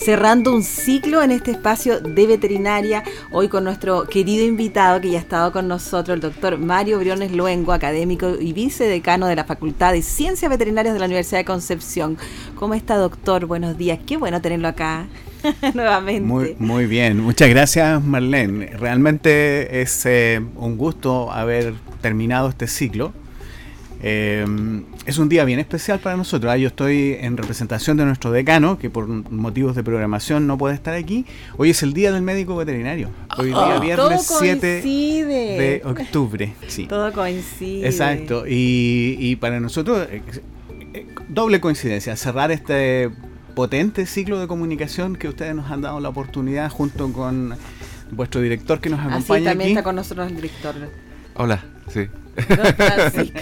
Cerrando un ciclo en este espacio de veterinaria, hoy con nuestro querido invitado que ya ha estado con nosotros, el doctor Mario Briones Luengo, académico y vicedecano de la Facultad de Ciencias Veterinarias de la Universidad de Concepción. ¿Cómo está, doctor? Buenos días, qué bueno tenerlo acá. Nuevamente. Muy, muy bien, muchas gracias Marlene. Realmente es eh, un gusto haber terminado este ciclo. Eh, es un día bien especial para nosotros. ¿ah? Yo estoy en representación de nuestro decano, que por motivos de programación no puede estar aquí. Hoy es el Día del Médico Veterinario. Hoy día oh, viernes 7 de octubre. Sí. Todo coincide. Exacto. Y, para nosotros, eh, eh, doble coincidencia, cerrar este potente ciclo de comunicación que ustedes nos han dado la oportunidad junto con vuestro director que nos acompaña. Así también está con nosotros el director. Hola, sí.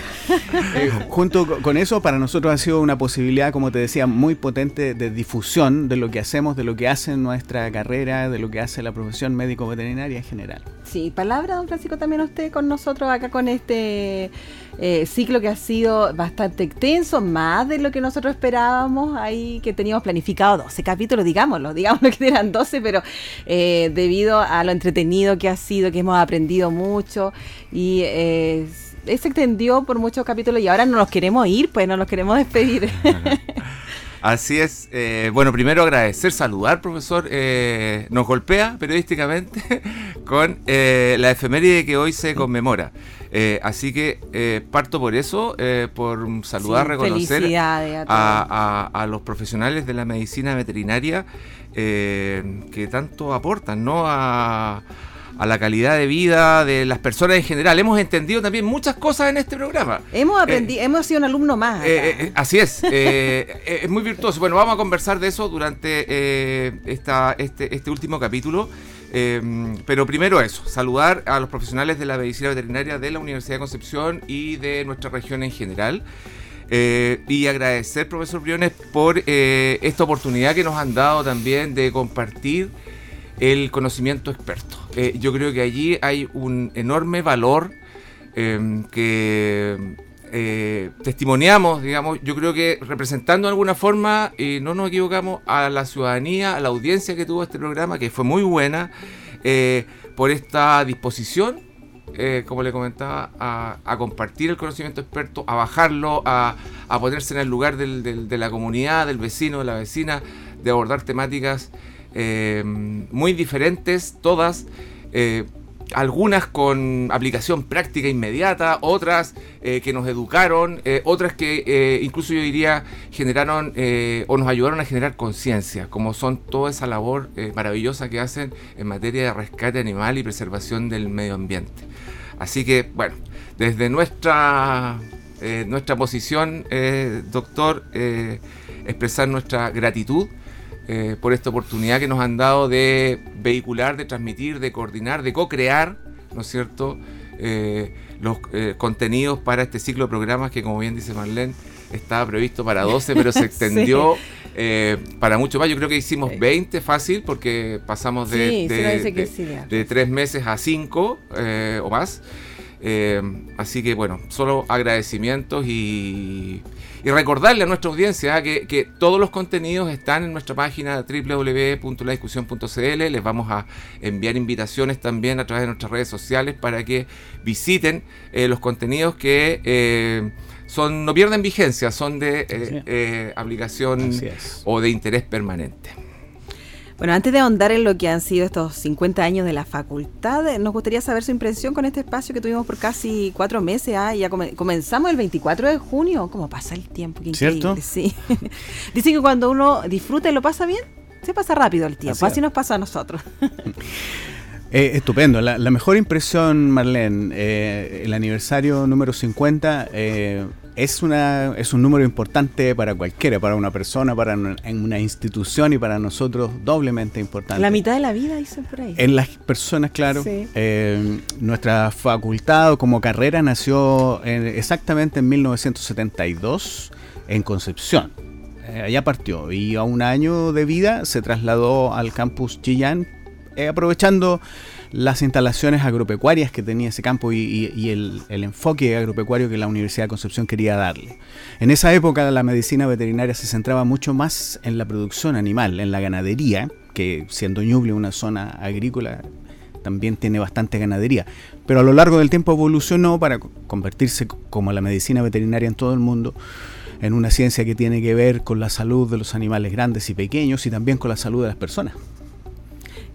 Eh, junto con eso, para nosotros ha sido una posibilidad, como te decía, muy potente de difusión de lo que hacemos, de lo que hace nuestra carrera, de lo que hace la profesión médico-veterinaria en general. Sí, palabra, don Francisco, también usted con nosotros acá con este eh, ciclo que ha sido bastante extenso, más de lo que nosotros esperábamos, ahí que teníamos planificado 12 capítulos, digámoslo, digámoslo que eran 12, pero eh, debido a lo entretenido que ha sido, que hemos aprendido mucho y se extendió por muchos capítulos y ahora no nos queremos ir, pues no nos queremos despedir. Así es. Eh, bueno, primero agradecer, saludar, profesor. Eh, nos golpea periodísticamente con eh, la efeméride que hoy se conmemora. así que parto por eso, por saludar, reconocer a, a, los profesionales de la medicina veterinaria que tanto aportan, ¿no? A, a la calidad de vida de las personas en general. Hemos entendido también muchas cosas en este programa. Hemos aprendido, eh, hemos sido un alumno más. Eh, eh, así es, es muy virtuoso. Bueno, vamos a conversar de eso durante esta, este, este último capítulo. pero primero eso, saludar a los profesionales de la medicina veterinaria de la Universidad de Concepción y de nuestra región en general. y agradecer, profesor Briones, por esta oportunidad que nos han dado también de compartir el conocimiento experto. Eh, yo creo que allí hay un enorme valor em, que eh, testimoniamos, digamos, yo creo que representando de alguna forma, y no nos equivocamos, a la ciudadanía, a la audiencia que tuvo este programa, que fue muy buena, eh, por esta disposición, como le comentaba, a, compartir el conocimiento experto, a bajarlo, a, ponerse en el lugar de la comunidad, del vecino, de la vecina, de abordar temáticas eh, muy diferentes, todas, eh, algunas con aplicación práctica inmediata, otras eh, que nos educaron, otras que incluso yo diría generaron o nos ayudaron a generar conciencia, como son toda esa labor maravillosa que hacen en materia de rescate animal y preservación del medio ambiente. Así que, bueno, desde nuestra, nuestra posición, doctor, expresar nuestra gratitud eh, por esta oportunidad que nos han dado de vehicular, de transmitir, de coordinar, de co-crear, ¿no es cierto?, eh, los eh, contenidos para este ciclo de programas que, como bien dice Marlene, estaba previsto para 12, pero se extendió para mucho más. Yo creo que hicimos 20 fácil porque pasamos de, de, tres meses a cinco o más. Así que bueno, solo agradecimientos y y recordarle a nuestra audiencia ah, que, todos los contenidos están en nuestra página www.ladiscusión.cl. Les vamos a enviar invitaciones también a través de nuestras redes sociales para que visiten eh, los contenidos que eh, son no pierden vigencia, son de eh, aplicación o de interés permanente. Bueno, antes de ahondar en lo que han sido estos 50 años de la facultad, eh, nos gustaría saber su impresión con este espacio que tuvimos por casi cuatro meses. Ah, ya comenzamos el 24 de junio. ¿Cómo pasa el tiempo? Qué ¿Cierto? Sí. Dicen que cuando uno disfruta y lo pasa bien, se pasa rápido el tiempo. Así, nos pasa a nosotros. Eh, estupendo. La, mejor impresión, Marlene, eh, el aniversario número 50 es, una, es un número importante para cualquiera, para una persona, para una, institución y para nosotros doblemente importante. La mitad de la vida, dicen por ahí. En las personas, claro. Eh, nuestra facultad como carrera nació exactamente en 1972 en Concepción. Eh, allá partió y a un año de vida se trasladó al campus Chillán, eh, aprovechando las instalaciones agropecuarias que tenía ese campo y, el, enfoque agropecuario que la Universidad de Concepción quería darle. En esa época la medicina veterinaria se centraba mucho más en la producción animal, en la ganadería, que siendo Ñuble una zona agrícola también tiene bastante ganadería, pero a lo largo del tiempo evolucionó para convertirse como la medicina veterinaria en todo el mundo en una ciencia que tiene que ver con la salud de los animales grandes y pequeños y también con la salud de las personas.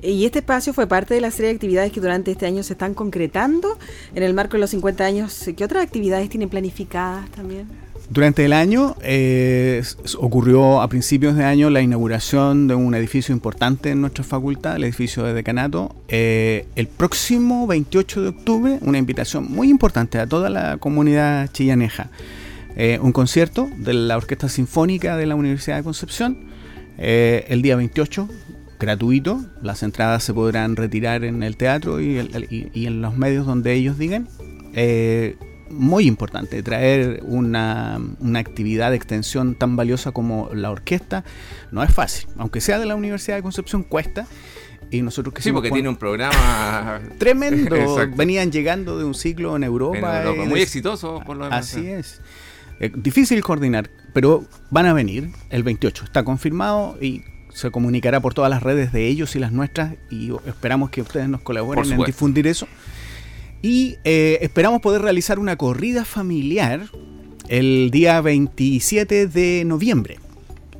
Y este espacio fue parte de la serie de actividades que durante este año se están concretando en el marco de los 50 años. ¿Qué otras actividades tienen planificadas también? Durante el año eh, ocurrió a principios de año la inauguración de un edificio importante en nuestra facultad, el edificio de decanato. Eh, el próximo 28 de octubre, una invitación muy importante a toda la comunidad chillaneja. Eh, un concierto de la Orquesta Sinfónica de la Universidad de Concepción el día 28 gratuito. Las entradas se podrán retirar en el teatro y, en los medios donde ellos digan. Eh, muy importante, traer una, actividad de extensión tan valiosa como la orquesta no es fácil. Aunque sea de la Universidad de Concepción, cuesta. Y nosotros que sí, porque tiene un programa tremendo. Venían llegando de un ciclo en Europa. muy exitoso, por lo demás. Así es. es. Difícil coordinar, pero van a venir el 28. Está confirmado y se comunicará por todas las redes de ellos y las nuestras y esperamos que ustedes nos colaboren en difundir eso. Y eh, esperamos poder realizar una corrida familiar el día 27 de noviembre.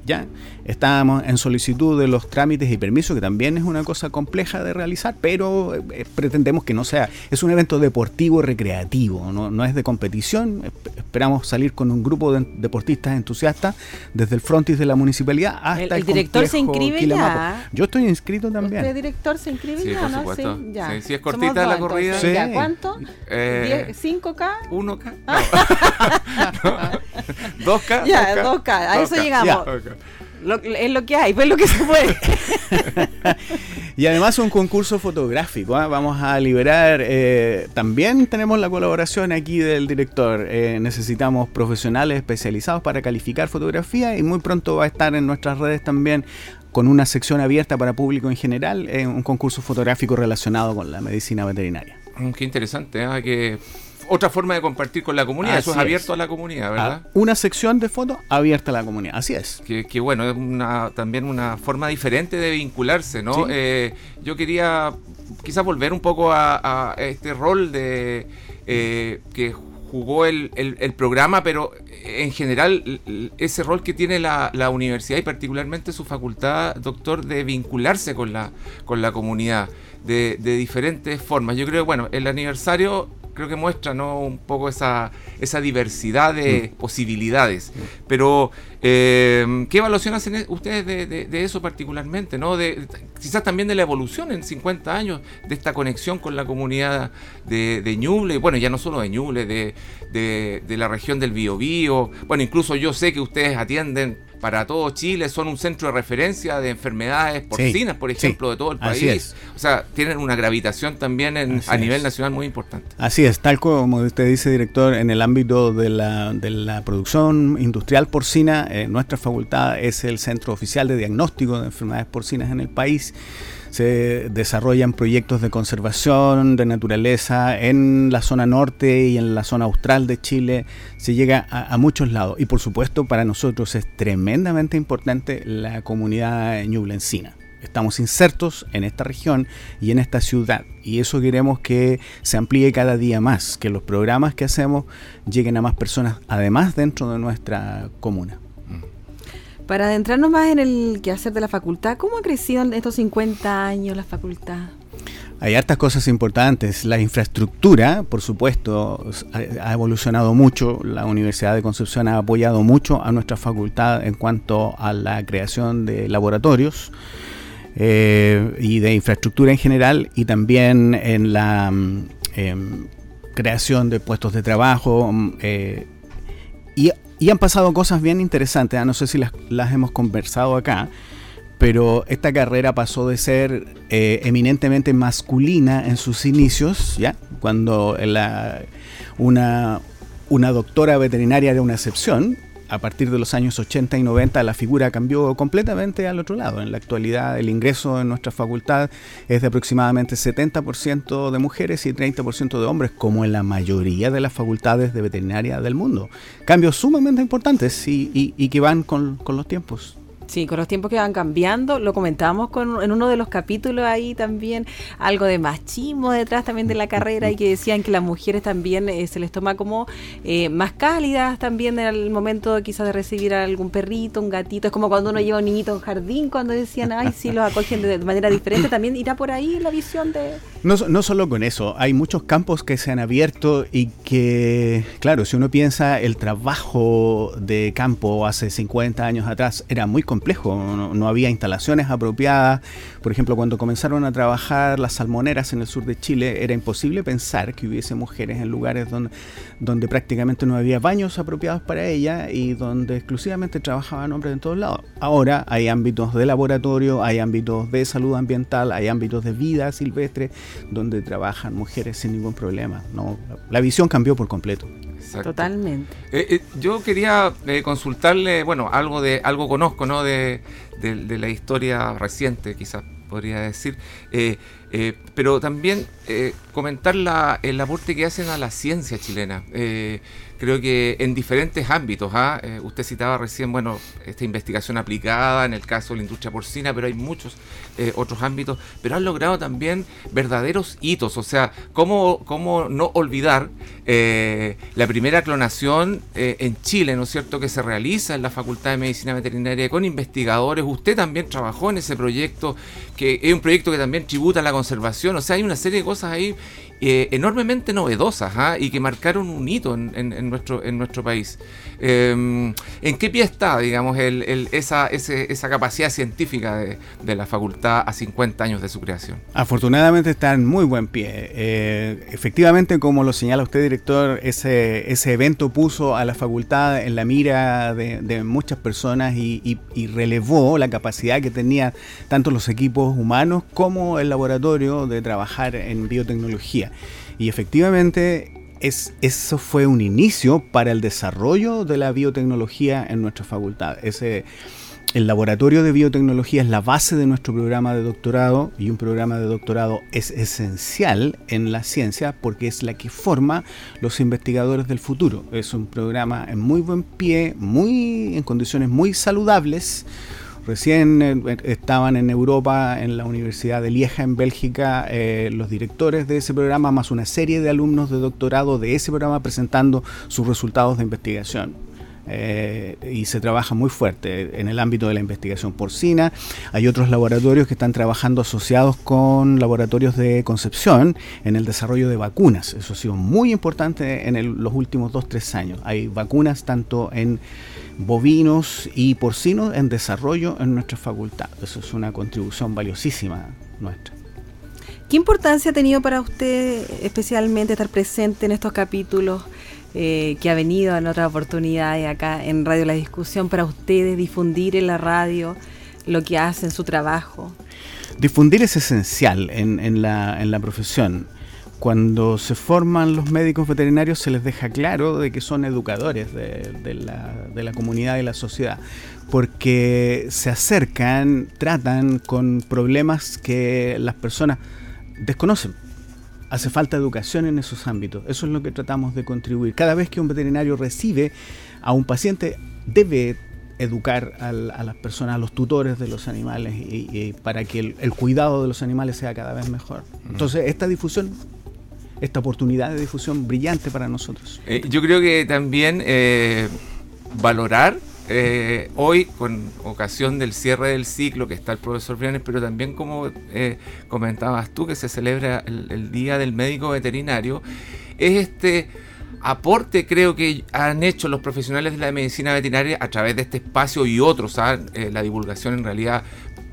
¿Ya? Estábamos en solicitud de los trámites y permisos, que también es una cosa compleja de realizar, pero eh, pretendemos que no sea. Es un evento deportivo recreativo, no, es de competición. Esperamos salir con un grupo de deportistas entusiastas desde el frontis de la municipalidad hasta el, el, director se inscribe ya. Yo estoy inscrito también. ¿El director se inscribe ya? ¿no? Sí, ya. si es cortita la corrida. ¿Cuánto? Eh, ¿5K? 1K. 2K. Ya, 2K. A eso llegamos es lo que hay, pues lo que se puede. y además un concurso fotográfico. ¿ah? Vamos a liberar. Eh, también tenemos la colaboración aquí del director. Eh, necesitamos profesionales especializados para calificar fotografía y muy pronto va a estar en nuestras redes también con una sección abierta para público en general, eh, un concurso fotográfico relacionado con la medicina veterinaria. Mm, qué interesante, ¿eh? que otra forma de compartir con la comunidad. Eso es abierto a la comunidad, ¿verdad? Ah, una sección de fotos abierta a la comunidad, así es. Que, bueno, es una, también una forma diferente de vincularse, ¿no? Eh, yo quería quizás volver un poco a, este rol de eh, que jugó el, programa, pero en general ese rol que tiene la, universidad y particularmente su facultad, doctor, de vincularse con la, con la comunidad de, de diferentes formas. Yo creo que, bueno, el aniversario creo que muestra ¿no? un poco esa, esa diversidad de mm. posibilidades. Pero, eh, ¿qué evaluación hacen e-, ustedes de, eso particularmente? ¿no? De, quizás también de la evolución en 50 años de esta conexión con la comunidad de, de Ñuble, bueno, ya no solo de Ñuble, de, de, la región del Biobío. Bueno, incluso yo sé que ustedes atienden para todo Chile, son un centro de referencia de enfermedades porcinas, por ejemplo, de todo el país. O sea, tienen una gravitación también a nivel nacional muy importante. Así es, tal como usted dice, director, en el ámbito de la, de la producción industrial porcina, eh, nuestra facultad es el centro oficial de diagnóstico de enfermedades porcinas en el país se desarrollan proyectos de conservación de naturaleza en la zona norte y en la zona austral de Chile, se llega a, muchos lados y por supuesto para nosotros es tremendamente importante la comunidad ñublencina. Estamos insertos en esta región y en esta ciudad y eso queremos que se amplíe cada día más, que los programas que hacemos lleguen a más personas, además dentro de nuestra comuna. Para adentrarnos más en el quehacer de la facultad, ¿cómo ha crecido en estos 50 años la facultad? Hay hartas cosas importantes. La infraestructura, por supuesto, ha evolucionado mucho. La Universidad de Concepción ha apoyado mucho a nuestra facultad en cuanto a la creación de laboratorios eh, y de infraestructura en general y también en la mm, em, creación de puestos de trabajo. Mm, eh, y, han pasado cosas bien interesantes, ah, no sé si las, hemos conversado acá, pero esta carrera pasó de ser eh, eminentemente masculina en sus inicios, ¿ya? cuando una, una doctora veterinaria era una excepción, a partir de los años 80 y 90 la figura cambió completamente al otro lado. En la actualidad el ingreso en nuestra facultad es de aproximadamente 70% de mujeres y 30% de hombres, como en la mayoría de las facultades de veterinaria del mundo. Cambios sumamente importantes y, que van con los tiempos. Sí, con los tiempos que van cambiando, lo comentábamos con, en uno de los capítulos ahí también, algo de machismo detrás también de la carrera y que decían que las mujeres también eh, se les toma como eh, más cálidas también en el momento quizás de recibir a algún perrito, un gatito, es como cuando uno lleva un niñito a un jardín, cuando decían, ay, sí, los acogen de, manera diferente, también irá por ahí la visión de... No, no solo con eso, hay muchos campos que se han abierto y que, claro, si uno piensa el trabajo de campo hace 50 años atrás era muy complejo, no, había instalaciones apropiadas. Por ejemplo, cuando comenzaron a trabajar las salmoneras en el sur de Chile, era imposible pensar que hubiese mujeres en lugares donde, donde prácticamente no había baños apropiados para ella y donde exclusivamente trabajaban hombres en todos lados. Ahora hay ámbitos de laboratorio, hay ámbitos de salud ambiental, hay ámbitos de vida silvestre donde trabajan mujeres sin ningún problema. No, la visión cambió por completo. Totalmente. Eh, eh, yo quería eh, consultarle, bueno, algo de algo conozco, ¿no? De, de la historia reciente, quizás podría decir, pero también comentar la, el aporte que hacen a la ciencia chilena creo que en diferentes ámbitos. ¿ah? Eh, usted citaba recién, bueno, esta investigación aplicada en el caso de la industria porcina, pero hay muchos eh, otros ámbitos, pero han logrado también verdaderos hitos. O sea, ¿cómo, cómo no olvidar eh, la primera clonación en Chile, ¿no es cierto?, que se realiza en la Facultad de Medicina Veterinaria con investigadores. Usted también trabajó en ese proyecto, que es un proyecto que también tributa a la conservación. O sea, hay una serie de cosas ahí enormemente novedosas ¿ah? y que marcaron un hito en, nuestro, país. Em, ¿En qué pie está, digamos, esa, capacidad científica de, la facultad a 50 años de su creación? Afortunadamente está en muy buen pie. Eh, efectivamente, como lo señala usted, director, ese, ese evento puso a la facultad en la mira de, muchas personas y, y relevó la capacidad que tenían tanto los equipos humanos como el laboratorio de trabajar en biotecnología. Y efectivamente es, eso fue un inicio para el desarrollo de la biotecnología en nuestra facultad. Ese, el laboratorio de biotecnología es la base de nuestro programa de doctorado y un programa de doctorado es esencial en la ciencia porque es la que forma los investigadores del futuro. Es un programa en muy buen pie, muy en condiciones muy saludables Recién estaban en Europa, en la Universidad de Lieja, en Bélgica, eh, los directores de ese programa, más una serie de alumnos de doctorado de ese programa presentando sus resultados de investigación. Eh, y se trabaja muy fuerte en el ámbito de la investigación porcina. Hay otros laboratorios que están trabajando asociados con laboratorios de concepción en el desarrollo de vacunas. Eso ha sido muy importante en los últimos 2-3 años. Hay vacunas tanto en bovinos y porcinos en desarrollo en nuestra facultad. Eso es una contribución valiosísima nuestra. ¿Qué importancia ha tenido para usted especialmente estar presente en estos capítulos eh, que ha venido en otras oportunidades acá en Radio La Discusión para ustedes difundir en la radio lo que hacen, su trabajo? Difundir es esencial en, la, la profesión cuando se forman los médicos veterinarios se les deja claro de que son educadores de, la, comunidad y la sociedad, porque se acercan, tratan con problemas que las personas desconocen. Hace falta educación en esos ámbitos. Eso es lo que tratamos de contribuir. Cada vez que un veterinario recibe a un paciente, debe educar a las personas, a los tutores de los animales, y, para que el, el, cuidado de los animales sea cada vez mejor. Entonces, esta difusión esta oportunidad de difusión brillante para nosotros. Eh, yo creo que también eh, valorar eh, hoy, con ocasión del cierre del ciclo que está el profesor Brianes, pero también como comentabas tú, que se celebra el, Día del Médico Veterinario, es este aporte creo que han hecho los profesionales de la medicina veterinaria a través de este espacio y otros. ¿ah? la divulgación en realidad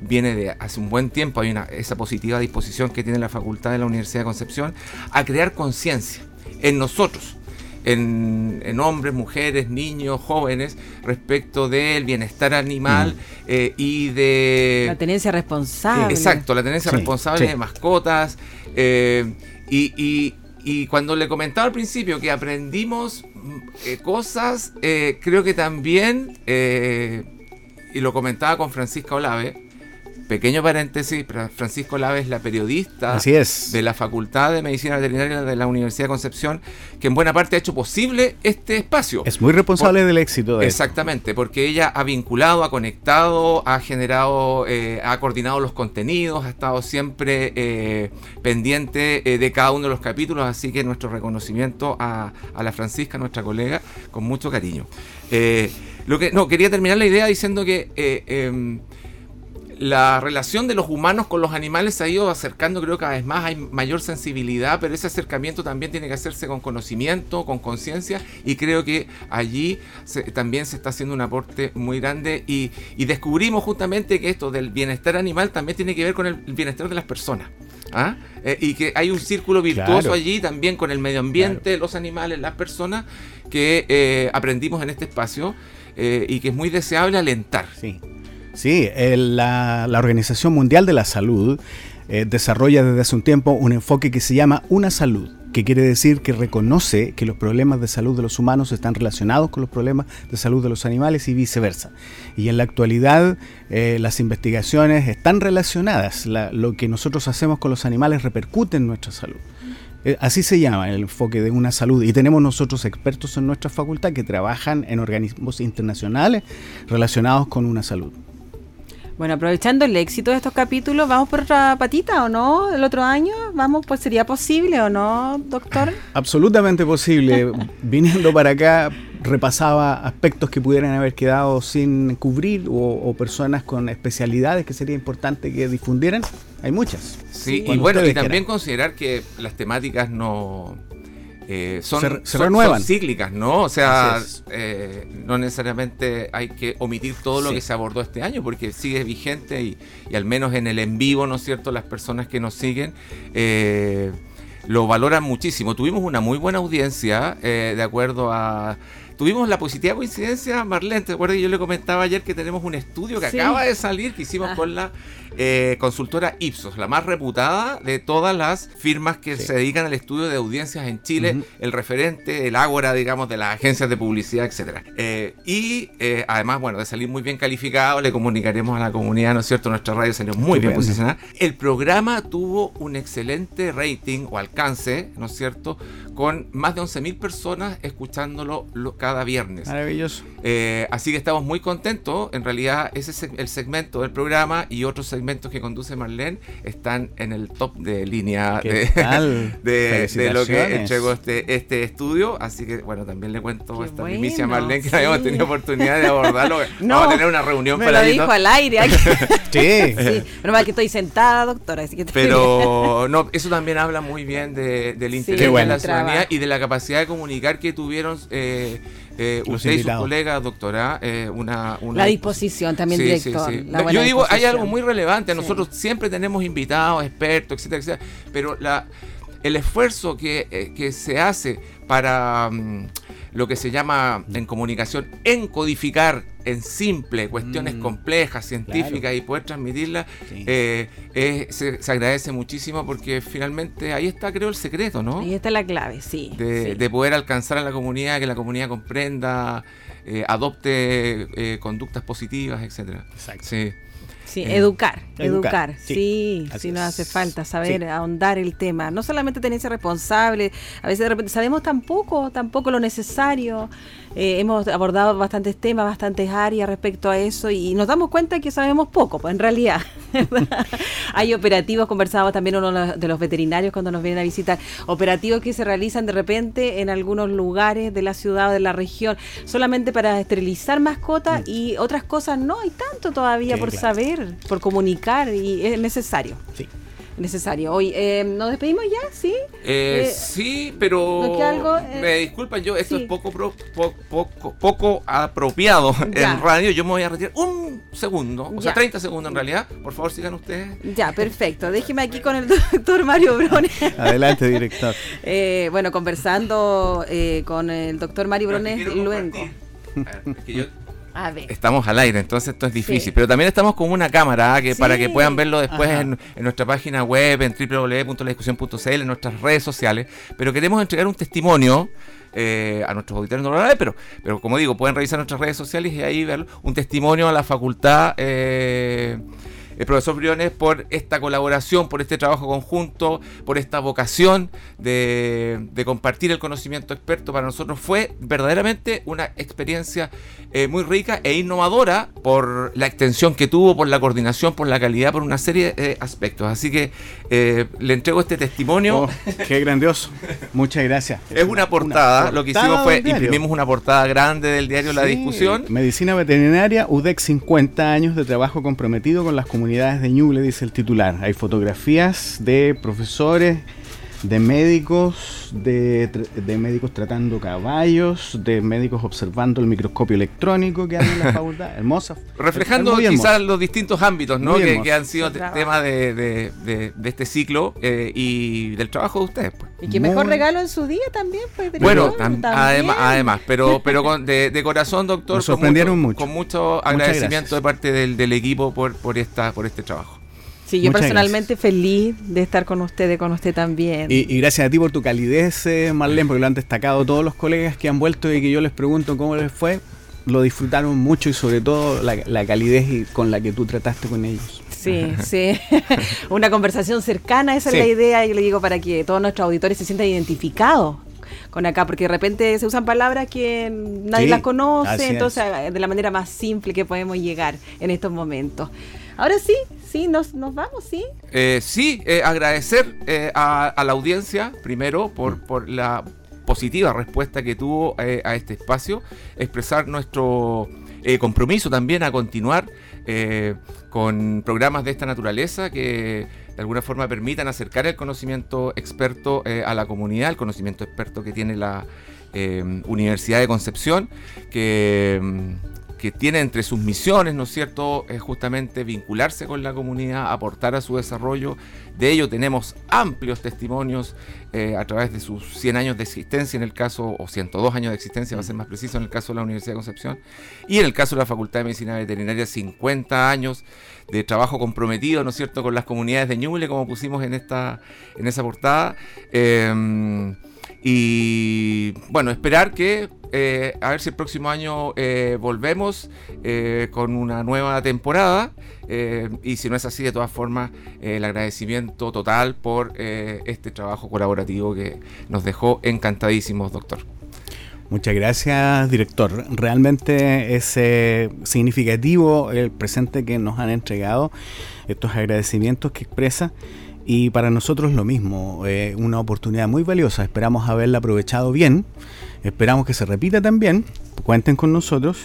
viene de hace un buen tiempo, hay una, esa positiva disposición que tiene la facultad de la Universidad de Concepción a crear conciencia en nosotros. En, hombres, mujeres, niños, jóvenes, respecto del bienestar animal mm. eh, y de... La tenencia responsable. Exacto, la tenencia responsable de mascotas. Eh, y, y, cuando le comentaba al principio que aprendimos eh, cosas, creo que también, y lo comentaba con Francisca Olave, Pequeño paréntesis, Francisco Lave es la periodista de la Facultad de Medicina Veterinaria de la Universidad de Concepción, que en buena parte ha hecho posible este espacio. Es muy responsable del éxito de Exactamente, porque ella ha vinculado, ha conectado, ha generado, eh, ha coordinado los contenidos, ha estado siempre eh, pendiente eh, de cada uno de los capítulos, así que nuestro reconocimiento a, a la Francisca, nuestra colega, con mucho cariño. lo que, no, quería terminar la idea diciendo que em, la relación de los humanos con los animales se ha ido acercando, creo cada vez más, hay mayor sensibilidad, pero ese acercamiento también tiene que hacerse con conocimiento, con conciencia, y creo que allí también se está haciendo un aporte muy grande y, descubrimos justamente que esto del bienestar animal también tiene que ver con el bienestar de las personas. ¿ah? Eh, y que hay un círculo virtuoso allí también con el medio ambiente, los animales, las personas, que eh, aprendimos en este espacio eh, y que es muy deseable alentar. Sí. Sí, la, Organización Mundial de la Salud eh, desarrolla desde hace un tiempo un enfoque que se llama Una Salud, que quiere decir que reconoce que los problemas de salud de los humanos están relacionados con los problemas de salud de los animales y viceversa. Y en la actualidad eh, las investigaciones están relacionadas, lo que nosotros hacemos con los animales repercute en nuestra salud. Eh, así se llama el enfoque de una salud y tenemos nosotros expertos en nuestra facultad que trabajan en organismos internacionales relacionados con una salud. Bueno, aprovechando el éxito de estos capítulos, ¿vamos por otra patita o no? ¿El otro año? ¿Vamos? Pues sería posible o no, doctor? Absolutamente posible. Viniendo para acá, repasaba aspectos que pudieran haber quedado sin cubrir o, personas con especialidades que sería importante que difundieran. Hay muchas. Sí, y bueno, y también considerar que las temáticas no eh, son, cíclicas, ¿no? O sea, eh, no necesariamente hay que omitir todo lo que se abordó este año, porque sigue vigente y, al menos en el en vivo, ¿no es cierto?, las personas que nos siguen. Eh, lo valoran muchísimo. Tuvimos una muy buena audiencia, de acuerdo a tuvimos la positiva coincidencia, Marlene, ¿te acuerdas? Yo le comentaba ayer que tenemos un estudio que acaba de salir que hicimos ah. con la eh, consultora Ipsos, la más reputada de todas las firmas que se dedican al estudio de audiencias en Chile, el referente, el ágora, digamos, de las agencias de publicidad, etcétera. Eh, y eh, además, bueno, de salir muy bien calificado, le comunicaremos a la comunidad, ¿no es cierto? Nuestra radio salió muy bien posicionada. El programa tuvo un excelente rating o alcance, ¿no es cierto? Con más de 11.000 personas escuchándolo cada viernes. Maravilloso. así que estamos muy contentos. En realidad, ese es el segmento del programa y otros segmentos que conduce Marlene están en el top de línea de, lo que entregó este, este estudio. Así que, bueno, también le cuento esta primicia a Marlene que no habíamos tenido oportunidad de abordarlo. Vamos a tener una reunión me lo dijo al aire. sí. sí. Pero que estoy sentada, doctora. Así que Pero no, eso también habla muy bien del interés de la ciudadanía y de la capacidad de comunicar que tuvieron. Eh, eh, usted y su colega, doctora, eh, una, La disposición también, director. Yo digo, hay algo muy relevante. Nosotros siempre tenemos invitados, expertos, etcétera, etcétera. Pero la, el esfuerzo que, eh, que se hace para mm, lo que se llama en comunicación encodificar en simple cuestiones mm, complejas, científicas y poder transmitirlas, eh, se, agradece muchísimo porque finalmente ahí está, creo, el secreto, ¿no? Ahí está la clave, sí. De, poder alcanzar a la comunidad, que la comunidad comprenda, eh, adopte eh, conductas positivas, etcétera. Exacto. Sí. Sí, educar, educar, sí, sí, nos hace falta saber ahondar el tema. No solamente tenerse responsable, a veces de repente sabemos tampoco, tampoco lo necesario. Eh, hemos abordado bastantes temas, bastantes áreas respecto a eso y nos damos cuenta que sabemos poco, pues en realidad. Hay operativos, conversábamos también uno de los veterinarios cuando nos vienen a visitar, operativos que se realizan de repente en algunos lugares de la ciudad o de la región, solamente para esterilizar mascotas mm. y otras cosas no hay tanto todavía por saber, por comunicar y es necesario. Sí. Necesario. Hoy, eh, ¿nos despedimos ya? ¿Sí? Eh, Eh, sí, pero no, que algo, eh, me disculpan, yo esto sí. es poco, pro- po- poco, poco apropiado Ya. en radio. Yo me voy a retirar un segundo, o sea, Ya. 30 segundos en realidad. Por favor, sigan ustedes. Ya, perfecto. Déjeme aquí con el doctor Mario Brones. Adelante, director. Eh, bueno, conversando eh, con el doctor Mario Brones Quiero Luengo. compartir. A ver, es que yo- A ver. Estamos al aire, entonces esto es difícil. Sí. Pero también estamos con una cámara ¿ah? que Sí. para que puedan verlo después en, en nuestra página web, en www.ladiscusión.cl, en nuestras redes sociales. Pero queremos entregar un testimonio eh, a nuestros auditores no lo harán, pero, pero como digo, pueden revisar nuestras redes sociales y ahí verlo. Un testimonio a la facultad. eh, el profesor Briones por esta colaboración, por este trabajo conjunto, por esta vocación de, de compartir el conocimiento experto. Para nosotros fue verdaderamente una experiencia eh, muy rica e innovadora por la extensión que tuvo, por la coordinación, por la calidad, por una serie de aspectos. Así que eh, le entrego este testimonio. Oh, qué grandioso. Muchas gracias. Es una portada, lo que hicimos fue imprimimos una portada grande del diario La Discusión. Medicina veterinaria, UDEC 50 años de trabajo comprometido con las comunidades de Ñuble, dice el titular. Hay fotografías de profesores, de médicos, de, de médicos tratando caballos, de médicos observando el microscopio electrónico que hay en la facultad. Hermosa. reflejando quizás los distintos ámbitos ¿no? Que, que han sido Su te- trabajo. tema de, de- de- de este ciclo eh, y del trabajo de ustedes. Pues. Y qué mejor Muy- regalo en su día también, pues. Bueno, tam- también. además, además, pero, pero con, de, de corazón, doctor, Nos sorprendieron con mucho. con mucho agradecimiento de parte del, del equipo por, por, esta, por este trabajo. Sí, yo Muchas personalmente feliz de estar con ustedes, con usted también. Y, y gracias a ti por tu calidez, eh, Marlene, porque lo han destacado todos los colegas que han vuelto y que yo les pregunto cómo les fue. Lo disfrutaron mucho y sobre todo la, la calidez y- con la que tú trataste con ellos. Sí, sí. Una conversación cercana, esa Sí. es la idea, yo le digo para que todos nuestros auditores se sientan identificados con acá, porque de repente se usan palabras que nadie Sí, las conoce, es. entonces eh, de la manera más simple que podemos llegar en estos momentos. Ahora sí, sí, nos, nos vamos, sí. Eh, sí, eh, agradecer eh, a, a la audiencia, primero, por, por la positiva respuesta que tuvo eh, a este espacio, expresar nuestro eh, compromiso también a continuar eh, con programas de esta naturaleza que de alguna forma permitan acercar el conocimiento experto eh, a la comunidad, el conocimiento experto que tiene la eh, Universidad de Concepción, que... que tiene entre sus misiones, ¿no es cierto?, es justamente vincularse con la comunidad, aportar a su desarrollo. De ello tenemos amplios testimonios eh, a través de sus 100 años de existencia, en el caso, o 102 años de existencia, va a ser más preciso, en el caso de la Universidad de Concepción, y en el caso de la Facultad de Medicina Veterinaria, 50 años de trabajo comprometido, ¿no es cierto?, con las comunidades de Ñuble, como pusimos en, esta, en esa portada. Eh, y bueno, esperar que eh, a ver si el próximo año eh, volvemos eh, con una nueva temporada. y si no es así, de todas formas, el agradecimiento total por este trabajo colaborativo que nos dejó encantadísimos, doctor. Muchas gracias, director. Realmente es significativo el presente que nos han entregado, estos agradecimientos que expresa. Y para nosotros lo mismo, eh, una oportunidad muy valiosa. Esperamos haberla aprovechado bien. Esperamos que se repita también. Cuenten con nosotros.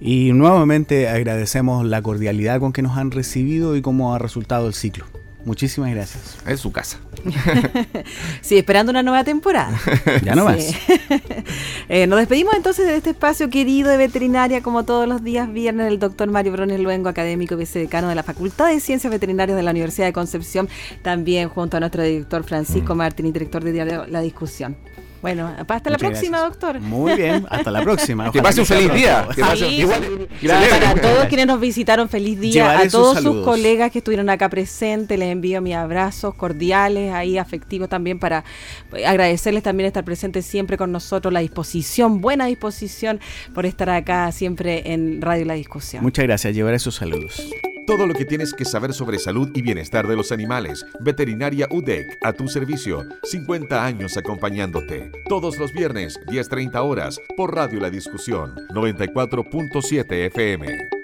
Y nuevamente agradecemos la cordialidad con que nos han recibido y cómo ha resultado el ciclo. Muchísimas gracias. Es su casa. Sí, esperando una nueva temporada. Ya no Sí. Eh, nos despedimos entonces de este espacio querido de veterinaria, como todos los días viernes, el doctor Mario Brones Luengo, académico y vicedecano de la Facultad de Ciencias Veterinarias de la Universidad de Concepción, también junto a nuestro director Francisco Mm. Martín y director de Diario La Discusión. Bueno, hasta la próxima, gracias. doctor. Muy bien, hasta la próxima. Que pase un feliz día. Que pase- Sí, igual- sí. Celebre. Para todos quienes nos visitaron, feliz día. Llevaré a sus todos sus saludos. colegas que estuvieron acá presentes, les envío mis abrazos cordiales, ahí afectivos también para eh, agradecerles también estar presentes siempre con nosotros, la disposición, buena disposición por estar acá siempre en Radio La Discusión. Muchas gracias, llevaré sus saludos. Todo lo que tienes que saber sobre salud y bienestar de los animales. Veterinaria UDEC, a tu servicio. 50 años acompañándote. Todos los viernes, 10.30 horas, por Radio La Discusión, 94.7 FM.